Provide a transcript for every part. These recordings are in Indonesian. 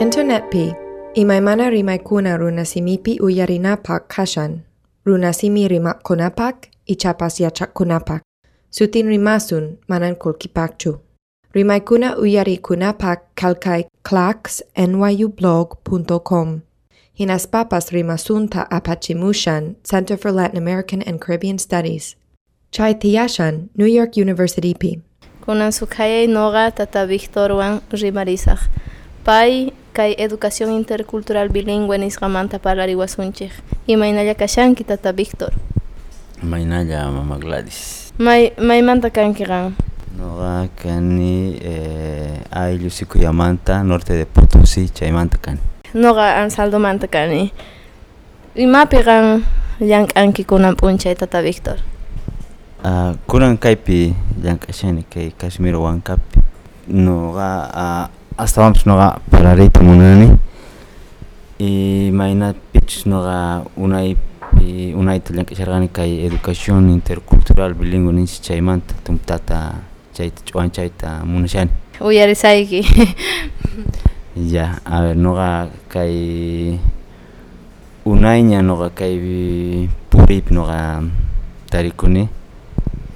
Internetpi, imaymana rimaykuna runasimipi uyarinapak kashan, runasimi rimapkunapak, ichapas yachakkunapak. Sutin rimasun manan kulkipakchu. Rimaykuna uyarikunapak kalkay clacks nyublog.com. Hinas papas rimasunta apachimushan, Center for Latin American and Caribbean Studies. Chay tiyashan, New York University pi. Kunan sukayay noga tata Victor Wan rimarisaj. Pay kay educación intercultural bilingüe nisqamanta parlariwasunchik. Imaynalla kashanki tata Victor. Maynalla mama Gladys. May maymanta kanki qan. Noqa kani eh, ayllu Sikuyamanta, norte de Potosí, chaymanta kani. Noga ansaldomanta kani. Imapi qan llank'anki kunan p'unchay tata Victor. Uh, kunan kaypi llank'ashani kay Casimiro Huancapi. Noqa uh, hasta vamos pues, no para ir como y e mañana pitch no ga una y e una y que ser educación intercultural bilingüe ni siquiera y manta tum chuan chay ta uy eres aquí ya no ga kai una y no ga kai purip no ga tarikuni.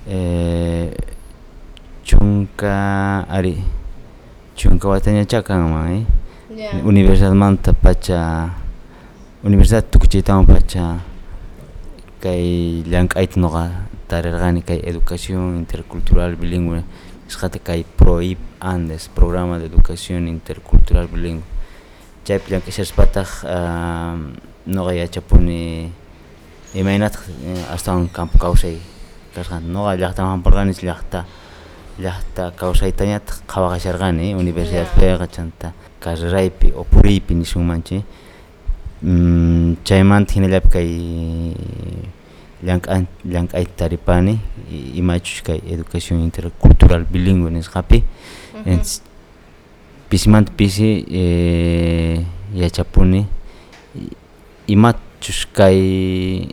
Eh chunka chunka ari chunka watañacha kanman eh? Universidad manta pacha Universidad Tukuchaytawan pacha kay llank'ayta noqa tarirqani kay educación intercultural bilingüe. Nisqata kay PROIP Andes Programa de Educación Intercultural Bilingüe. Chaypi llank'ashaspataq uh, noqa yachapuni imaynataq astawan campo kawsay kasqanta noqa llaqtaman hamparqani llaqta llaqta kawsaytañataq qhawaqasharqani universidadpiqa chanta carreraypi o puriypi nishunmanchik mm, chaymanta hinallapi kay llank'an llank'ayta taripani imachush kay educación intercultural bilingüe nisqapi. Entonces pisimanta pisi eh, yachapuni imachus kay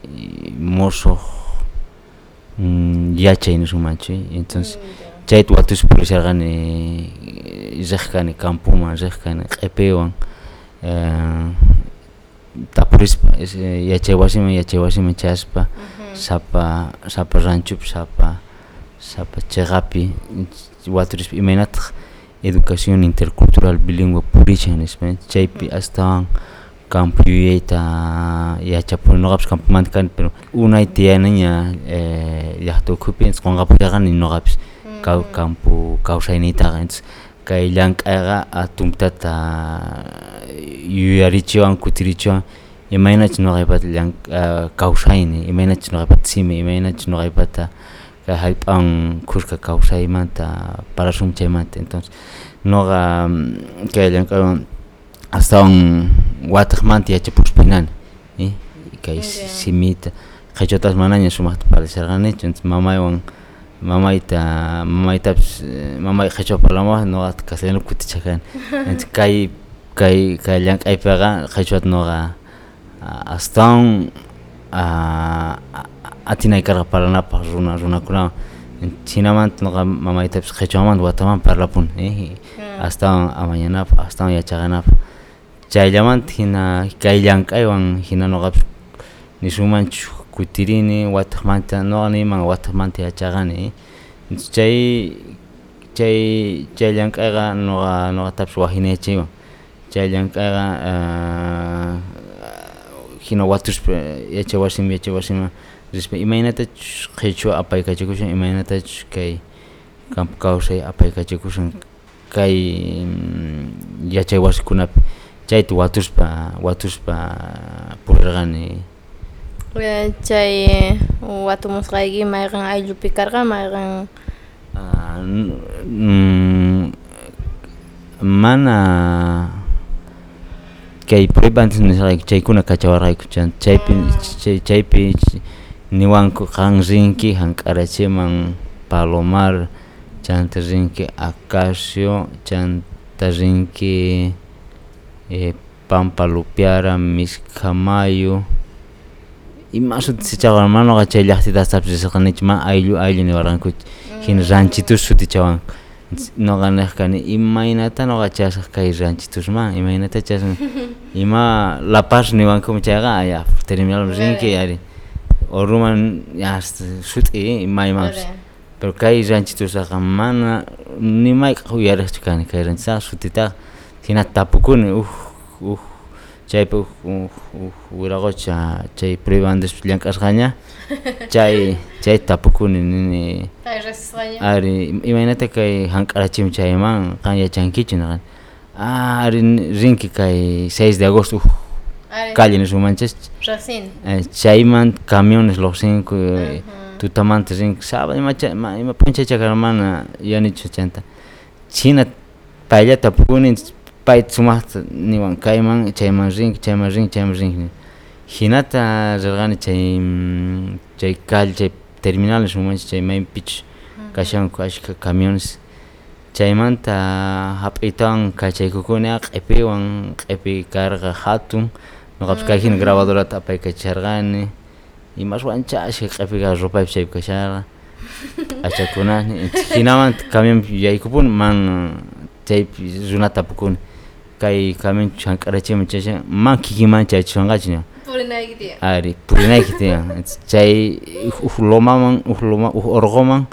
mm, yachay nishumanchik entonces chayta watush purisharqani riq kani campoman riq kani q'ipiwan eh, tapurispa yachay wasiman yachay wasiman chaspa sapa sapa ranchopi sapa sapa chiqapi waturispa imaynataq educación intercultural bilingüe purishan nispa chaypi astawan campo yuyayta yachapuni noqapish campomanta kani pero unayta tiyanaña eh, llaqta ukhupi qunqapusharqani noqapish kaw campo kawsayniytaqa entonces kay llank'ayqa tumtata yuyarichiwan kutirichiwan imaynachik noqaypata llank uh, kawsayni imaynachik noqaypata simi. Imaynachik noqaypata kay hallp'an kushka kawsaymanta parashun chaymanta entonces noqa kay llank'aywan astawan wataqmanta yachapushpinani ¿sí? kay simita qhichwatapas manaña sumaqta parasharqanichu entonces mamaywan mamayta mamaytapish mamay qhichwa parlamuwaq noqata castellano kutichakani entonces kay kay kay llank'aypiqa qhichwata noqa astawan atinaykarqa parlanapaq runa runakunawan hinamanta noqa mamaytapish qhichwamanta wataman parlapuni eh? astawan amañanapaq astawan yachaqanapaq chayllamanta hina kay llank'aywan hina noqapish nishunmanchu kutirini wataqmanta noqa niman wataqmanta yachaqani chay chay chay llank'ayqa noqa noqatapish wajinaychaywan chay llank'ayqa hina watushpa yachay wasiman yachay wasiman rishpa imaynatachus qhichwa apaykachikushan imaynatachus kay campo kawsay apaykachikushan kay yachay wasikunapi chayta watushpa watushpa purirqani Chay watumusqayki mayqan ayllupi karqa mayqan uh, mm, mana? Kay puriypi antes nisqayki chaykuna kachawarqayku chan chaypi chay chaypi niwanku qan rinki hank'arachiman palomar chanta rinki acacio chanta rinki eh, pampa lupiara imasuti sichawanmanoqa chayllaktitasapsirirqanichman ayllu ayllu niwarqankuch jin mm. ranchitus sutichawan noqanejkani imaynata noqachasaq kay ranchitusman imaynata chasan ima la paz niwankum chayqa ya terminal rinki ari oruman hasta sut'i imaymanpis pero kay ranchitusaqa mana nimayqa uyarejchu kani kay ranchitaqa sutitaqa hina tapukuni uj uj uj wiraqucha chay privandes llank'asqaña chay chay tapukuni nini ari imaynata kay hank'arachimun chayman qan yachankichu naqani ah ari rinki kay 6 de agosto uj calle nishumanchis chayman camiones lluqsinku tutamanta rinki sábado ima ima puncha chakara mana yanichu chanta china paylla tapukuni pay sumaqta niwan kayman chayman rinki chayman rinki chayman rinki hinata rirqani chay chay calle chay terminal nishumanchis chay maypichu kashanku ashka camiones. Chaymanta hap'iytawan kachaykukuni q'ipiwan q'ipi karqa hatun. Ñuqapish kay hina grabadorata apaykachisharqani imaswan chashka q'ipiqa rupaypi chaypi kasharqa achakunani hinamanta camionpi yaykupuni mana chaypi runata apukuni kay camionchu hank'arachimun chashan man kikinman chayachishwanqachu ña ari purinayki tiyan chay uj lomaman uj loma uj urquman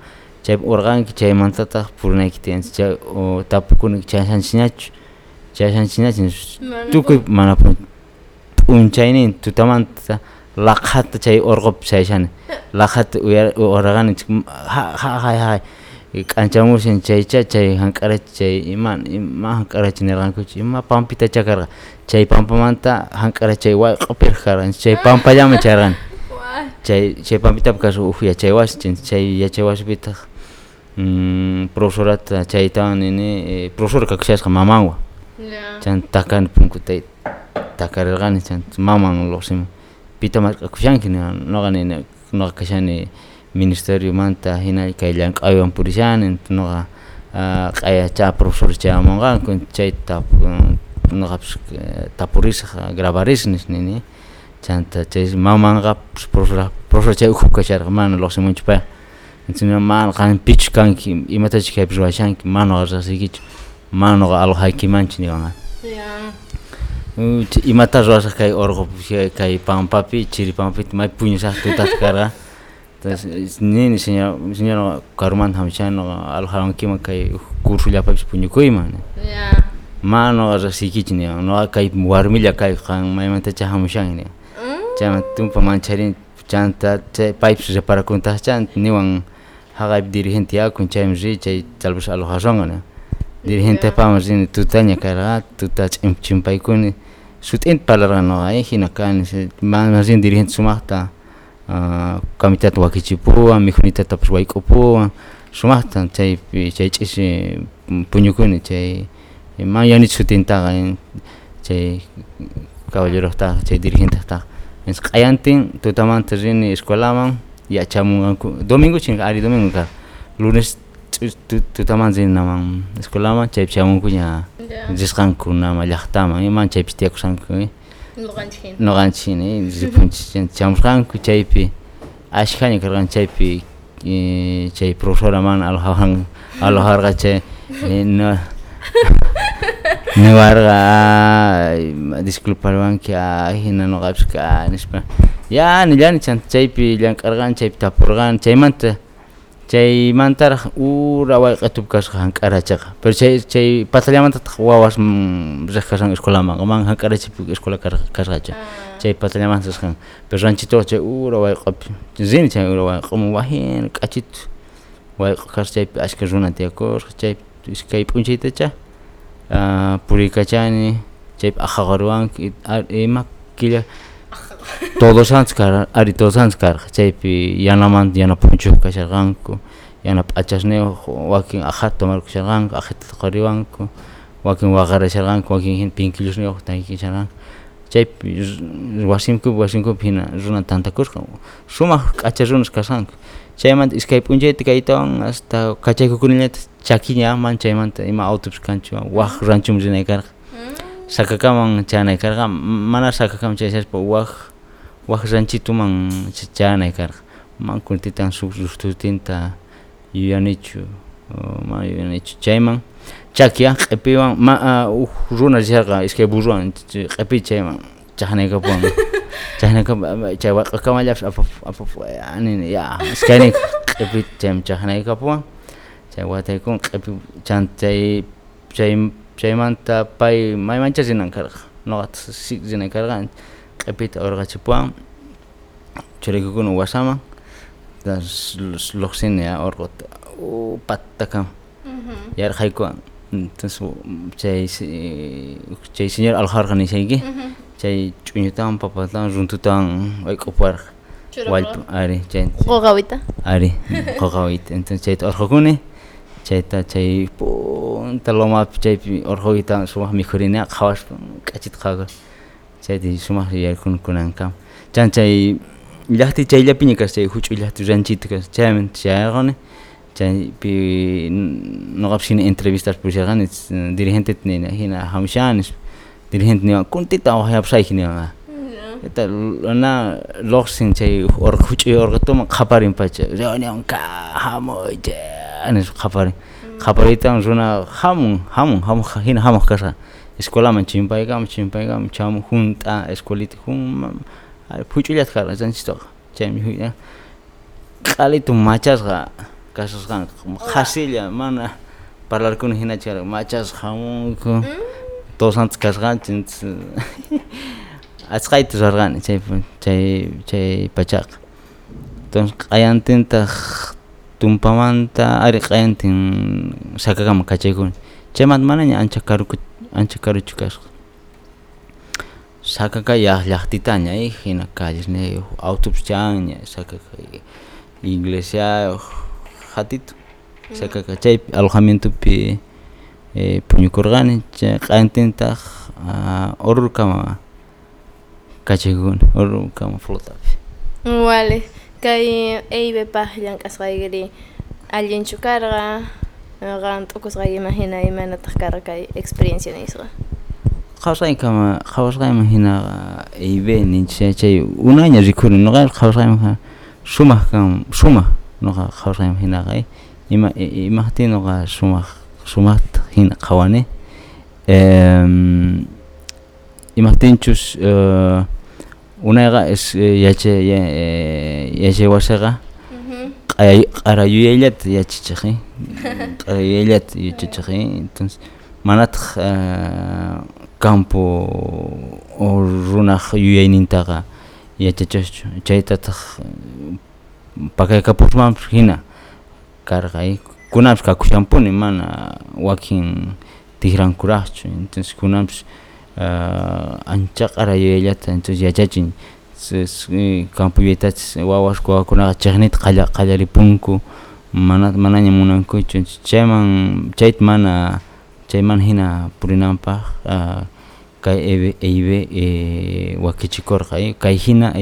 chaypi urqanki chaymantataq purinayki tiyan chay tapukuni chashanchikñachu chashanchikñachu tukuy mana p'unchaynin tutamanta laqhata chay urqupi chayashani laqhata uraqanichik haqay haqay k'anchamushan chaycha chay hank'arachi chay ima ima hank'arachi nirqankuchu ima pampita chakarqa chay pampamanta hank'arachi chay wayq'upir karqan chay pampallaman charqani chay chay pampitapi kasqa uj wasi chay wasipitaq profesorata chaytawan nini profesor kakashasqa mamanwan chan takani punkutay takarirqani chan maman lluqsimun pita marqakushanki noqa nini noqa kashani ministeriomanta hina kay llank'aywan purishani noqa q'ayacha profesor chayamunqanku chay tapu noqapish tapurisaq grabarisaq nini chanta chay mamanqa profesor profesor chay ukhupi kasharqa mana lluqsimunchu payqa entonces mana qan pichu kanki imatachu kaypi ruwashanki mana noqa riqsikichu mana noqa alojaykimanchu niwanqa imata ruwasaq kay urqupi kay pampapi chiri pampapita may puñusaq tutata karqa nini sinano garuman hamchano alhawan kima kai kursu lapa bis punya kui mana mano rezeki cini no kai warmilya kai kang mai mata cah hamshang ini mm. cah tum pamancarin canta cah pipe sudah para kuntas cah ni wang hagaib dirihin tiak kuncah mzi cah jalbus alhasong ana dirihin teh pamazin tutanya kara tuta cimpai kuni sutin palarano ai hinakan mazin dirihin sumahta sumaqta comiteta wakichipuwan mikhunitatapish wayk'upuwan sumaqta chaypi chay ch'ishi puñukuni chay mana yanichu sutintaqa chay caballerostaqa chay dirigenteqtaqa q'ayantin tutamanta rini escuelaman yachamunqanku domingochi ari domingo karqa lunes tutamanta rininaman escuelaman chaypi shamunkuña risqankunama llaqtaman iman chaypish tiyakusqanku noqanchik hina ripunchik chamusqanku chaypi ashkaña karqan chaypi chay profesora mana alojawan alojarqa chay niwarqa disculparwanki hina noqapish ka nishpa ya nillani chanta chaypi llank'arqani chaypi tapurqani chaymanta chaymantaraq ura wayqitupi kasqa hank'arachaqa pero chay chay patallamantataq wawas riq kashan escuelamanqa man hank'arachipi escuela kasqacha chay patallamantas risqan pero ranchituqa chay ura wayqapi rini chay ura wayqaman wajina k'achitu wayqa kasqa chaypi ashka runa tiyakusqa chaypi iskay p'unchaytacha puriykachani chaypi aqhaqarwanki ima killa todos santos karqa ari todos santos karqa chaypi yanamanta yana punchupi kasharqanku. Yana p'achasniuq wakin aqhata tomarkusharqanku aqhata quriwanku wakin waqarasharqanku wakin hina pinkilusniuq tankisharqanku chaypi wasinkupi wasinkupi hina runa tantakusqa sumaq k'acha runas kasqanku chaymanta iskay p'unchayta kaytawan hasta kachaykukuniñata chakiña mana chaymanta ima autopish kanchu waq ranchoman rinay karqa sacakaman chanay karqa mana sacakaman chayashpa waq waq ranchituman chanay karqa mana kuntitan shuk lluqtutinta yuyanichu ma yuyanichu chayman chakia q'ipiwan ma uh, runa risharqa iskay burruwan q'ipi chayman chaqnaykapuwan chaqnaykapuwan chay waq'akamallatapis apap apap ani ya iskaynin q'ipi chayman chaqnaykapuwan chay wataykun q'ipi chan chay chay chaymanta pay maymancha rinan karqa noqata rinay karqa q'ipita urqachipuwan churaykukuna wasaman lluqsini ya urquta upattakama yarqaykuwan entonces chay chay señor aljarqa nishayki chay ch'uñutawan papatawan runtutawan wayk'uparqa wallpa ari chay qoqawita ari qoqawita entonces chayta urqukuni chayta chay punta lomapi chaypi urquyta sumaq mikhurina qhawashpa k'achita chay di shumah riyar kun kunan kam. Chan chay ilahti chay lapini kas chay huchu ilahti ranchit kas. Chay min chay gane chay pi nogab shina entrevistar pusha gane dirigente tnina hina hamishanis dirigente nima kunti ta wahayab shaykh nima mm. eta na loksin chay or huchu orga tuma khaparin pacha reonion ka hamo chay. Anis khaparin. Mm. Khaparin tan runa hamun hamun hamun hina hamun kasa. Escuelaman chimpaykama chimpaykama chamun junta escuelita jun huch'ullata karqa ranchitoqa chaymi huya q'alitu machasqa kasasqan qhasilla mana parlarkuna hinachu karqa machasqa hamunku todos antes kasqanchik asqayta rurarqani chay chay chay pachaqa entonces q'ayantintaq tumpamanta ari q'ayantin sakakama kachaykuni chaymanta manaña ancha karuku ancha karuchu kasqa sakaka yaq llaqtitaña hina calles ne autobus chanña sakaka iglesiayuq hatito sakaka chaypi alojamientopi puñukurqani chay q'ayantintaq ururkama kachaykuni ururkama flotapi. Vale kay eybepaj llank'asqaykiri allinchu karqa ran tukus ga imagina imena takara kai experience ni isra khawsa ikama khawsa imagina eh, ibe ni chechei una ni rikun no ga khawsa imagina suma kam suma no ga khawsa imagina ga ima eh, ima tino ga suma suma hin qawane em ima tinchus una ga es yache yache wasaga гара юэлэт ячиж ахи. Юэлэт ячиж ахи. Тэнс манатх кампо орунах юэнинтага ячиж чайтатх пакай капурмам хина? Каргай kunams ka kushampuni mana wakin tihran kurach entonces kunams anchaqara yelata entonces yachachin campo yuyaytachis wawas wawakunaqa chiqnita qalla qallaripunku mana manaña munankuchu chayman chayta mana chay mana hina purinanpaq kay eybe eybe wakichikurqa kay hina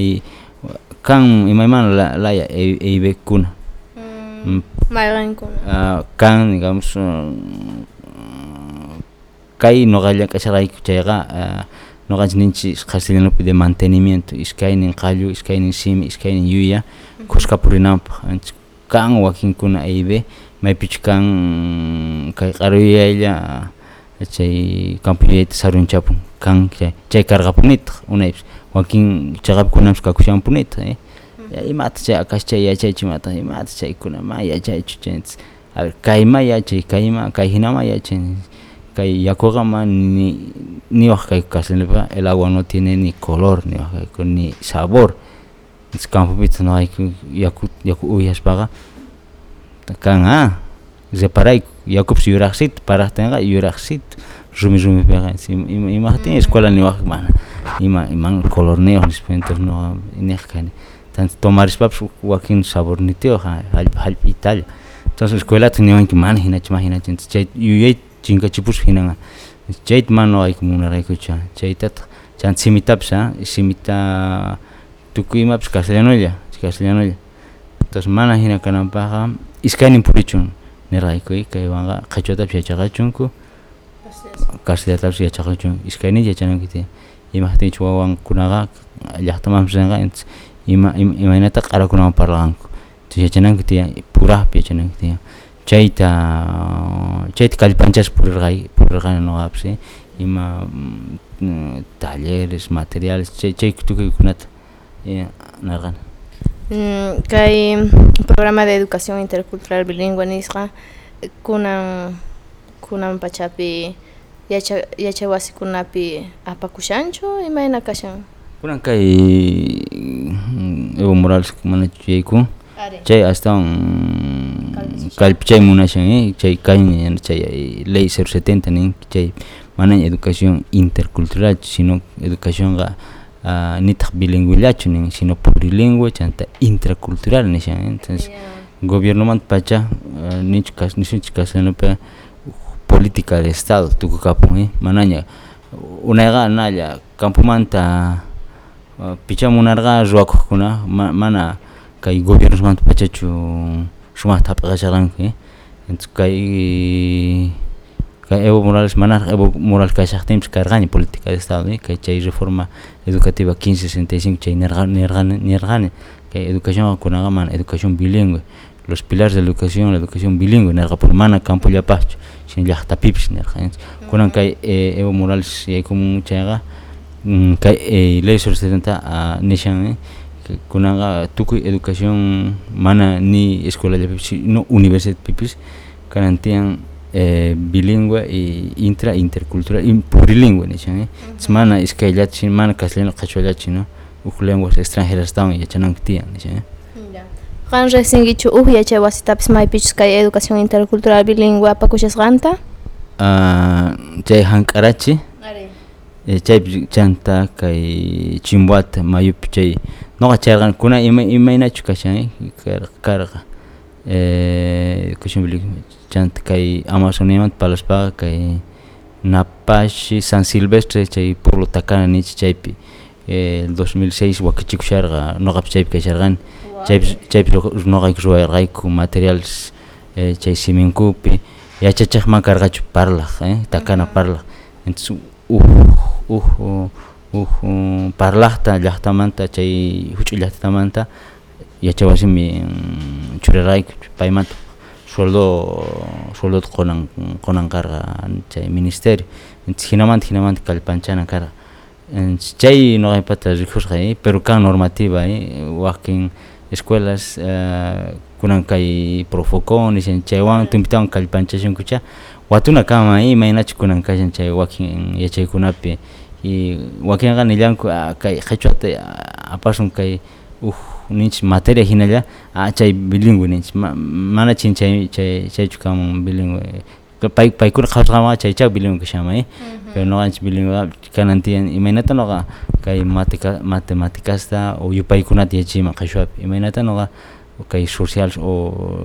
kan imaymana laya eybekuna mayqankuna kan digamos kay noqa llank'asharqayku chayqa noqanchik ninchik castellanopi de mantenimiento iskaynin qallu iskaynin simi iskaynin yuya kuska purinanpaq kan wakinkuna eybe maypichu kan kay q'ara yuyaylla chay campo yuyayta sarunchapun kan chay chay karqapunitaq unaypish wakin chayqapikunapis kakushanpunitaq imata chay akash chay yachaychu imata imata chaykuna ma yachaychu chaytas a ver kayma yachay kayma kay hinama yachay Huascay, Yacogama, ni, ni Huascayca, el agua no tiene ni color, ni, Huascayca, ni sabor. Es campo pito no hay yaku yaku uyas paga. Takan ah, reparai yakub si yuraxit para tenga yuraxit. Rumi rumi pega encima. Imagínate escuela ni wajman. Ima iman color neo ni spentos no nejkani. Tan tomar spaps pues, wakin sabor ni teo ha hal hal Italia. Entonces escuela tenía que man hina chma hina chinkachipush hinanga chayta mana noqayku munaraykuchu chaytataq chan simitapish simita tukuy imapish castellanolla castellanolla entonces mana hina kananpaqqa iskaynin purichun nirqayku kaywanqa qhechwatapish yachaqachunku castellatapish yachaqachun iskaynin yachananku tiyan imaqtinchik wawankunaqa llaqtamanpish rinqa entonces ima imaynata q'arakunawan parlaqanku entonces yachananku tiyan puraqpi yachananku tiyan chayta chayta kallpanchas purirqay purirqani noqapas ima mm, talleres materiales chay chay tukuykunata narqani Mm, kay programa de educación intercultural bilingüe nisqa kunan kunan pachapi yacha yachay wasikunapi apakushanchu imayna kashan kunan kay Evo Morales mana yayku chay astan kalpchay munashan eh, chay kain chay eh, ley 070 nin chay mana educación intercultural sino educación ga nitak bilingüillach nin sino plurilingüe chanta intracultural nishan eh, entonces gobierno man pacha nichkas nichkasanopa política de estado tukukapun manaña unayga nalla campumanta pichamunarga ruwakukkuna mana kay gobierno sumanto pachachu sumah tapaqasharan ke eh? entonces kay kay Evo Morales manar Evo Morales kay shaqtim kargani política de estado eh? kay chay reforma educativa 1565 chay nirgani nirgani nirgani kay educación con kunagaman educación bilingüe. Los pilares de educación, la educación bilingüe, nerga por mana campo ya pacho, sin ya hasta pips nerga. Cuando hay eh, Evo Morales y hay como mucha haga, hay ley sobre 70 a Nishan, eh kunanqa tukuy educación mana ni escuela llapipis no universidad pipis eh, bilingüe y intra intercultural y plurilingüe nishan eh uh -huh. mana iskayllachi mana castellano no lenguas extranjeras tawan yachananku tiyan nishan eh qan riqsinkichu uj yachay wasitapis maypichus kay educación intercultural bilingüe apakushasqanta chay hank'arachi eh, chaypi chanta kay chimbuata mayupi chay noqa charqan kuna ima imaynachu kashan karqa eh, bilingüe chanta kay Amazoniamanta palaspaqa kay Napashi San Silvestre chay pueblo Takana nichi chaypi. Eh, 2006 wakachikusharqa noqapi chaypi kasharqani chaypi chaypi noqayku ruwarqayku materiales eh, chay siminkupi. Yachachaqman karqachu parlaq eh, Takana parlaq entonces uj uj parlaqta llaqtamanta chay huch'uy llaqtamanta yachawasimi churirqayku paymanta. Sueldo sueldo qonan qonan karqa chay ministerio. Entonces hinamanta hinamanta kallpanchana karqa chay noqaypata rikusqa pero kan normativa wakin escuelas uh, kunan kay profocon nishan chaywan tumpitawan kallpanchashunkucha watuna kama imaynachu kunan kashan chay wakin yachaykunapi y wakinqa nillanku kay qhichwata apasun kay uj ninchik materia hinalla a chay bilingüe ninchik mana chin chay chay chaychu kamun bilingüe pay paykuna qhawsqanqa chaychá bilingüe kashanman eh pero noqanchik bilingüe kanan tiyan imaynata noqa kay matemáticasta o yupaykunata yachayman qhichwapi imaynata noqa kai social o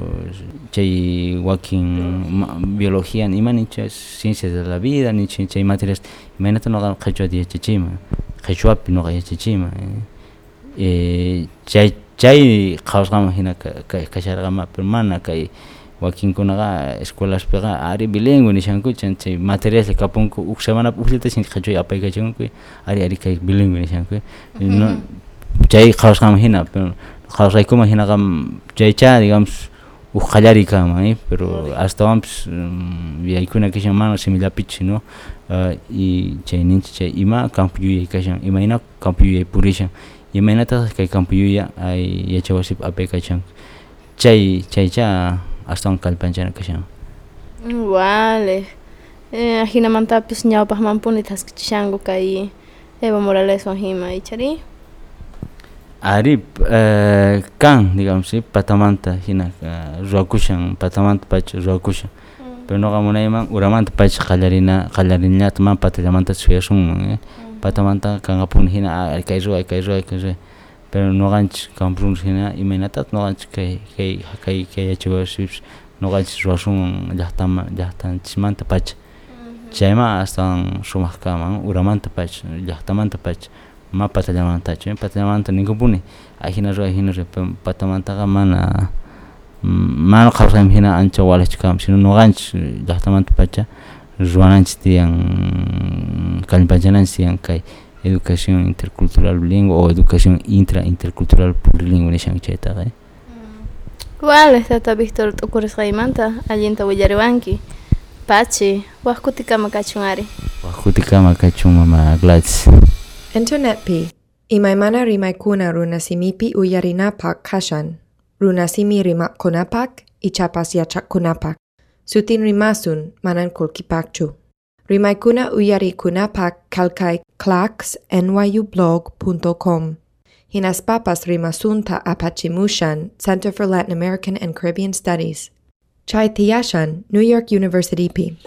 chay wakin biología ni mani ciencias de la vida ni chay materias. Imagínate no gan qechua di chichima qechua pi no gaya chichima eh. eh chay chay qawsgama hina kai kashargama pero mana kai wakin kunaga escuelas pega ari bilingüe nishanku chan chay materias le kapunku uk semana uklita sin qechua apay kachunku ari ari kai bilingüe nishanku no chay qawsgama hina pero خلاص como hina gam chaycha digamos ujalari kama ¿eh? pero hasta vamos y hay una que llaman similar pitch no y chaynin chay ima campu y kashan ima ina campu y purishan ima ina tas kai campu y ay ya chawasip ape kashan chay chaycha hasta un kalpanchan kashan vale eh hina mantapis ñawpah mampunit haskichishango kai Eva Morales Juanjima y Chari. Ari uh, kan digamos eh, patamanta hina uh, ruwakushan patamanta pacha ruwakushan pero noqa munayman uramanta pacha qallarina qallarinañata man patallamanta suyasunman eh. Patamanta kanqapuni hina kay ruway kay ruway kay ruway pero noqanchik kanpurunchik hina imaynatataq noqanchik kay kay kay kay yachawasipish noqanchik ruwasunman llaqtama llaqtanchismanta pacha chayma astawan shumaq kaman uramanta pacha llaqtamanta pacha ma patallamantachu patallamanta ninkunpuni ahina ruray hina ruray patamantaqa mana mana qhawsaymi hina ancha walachikam sino noqanchik llaqtamanta pacha ruwananchik tiyan kallpanchananchik tiyan kay educación intercultural bilingüe o educación intra intercultural plurilingüe nishan chaytaqa Vale, tata Víctor tukurisqaymanta allinta willariwanki. Pachi, kachunari. Waqkutikama kachun mama Gladys. Internetpi, imaymana rimaykuna runasimipi uyarinapak kashan, runasimi rimaqkunapak ichapas yachaqkunapak. Sutin rimasun manan kulkipakchu. Rimaykuna uyarikunapak kalkay clacksnyublog.com. Hinas papas rimasunta apachimushan Center for Latin American and Caribbean Studies. Chai Tiyashan, New York University P.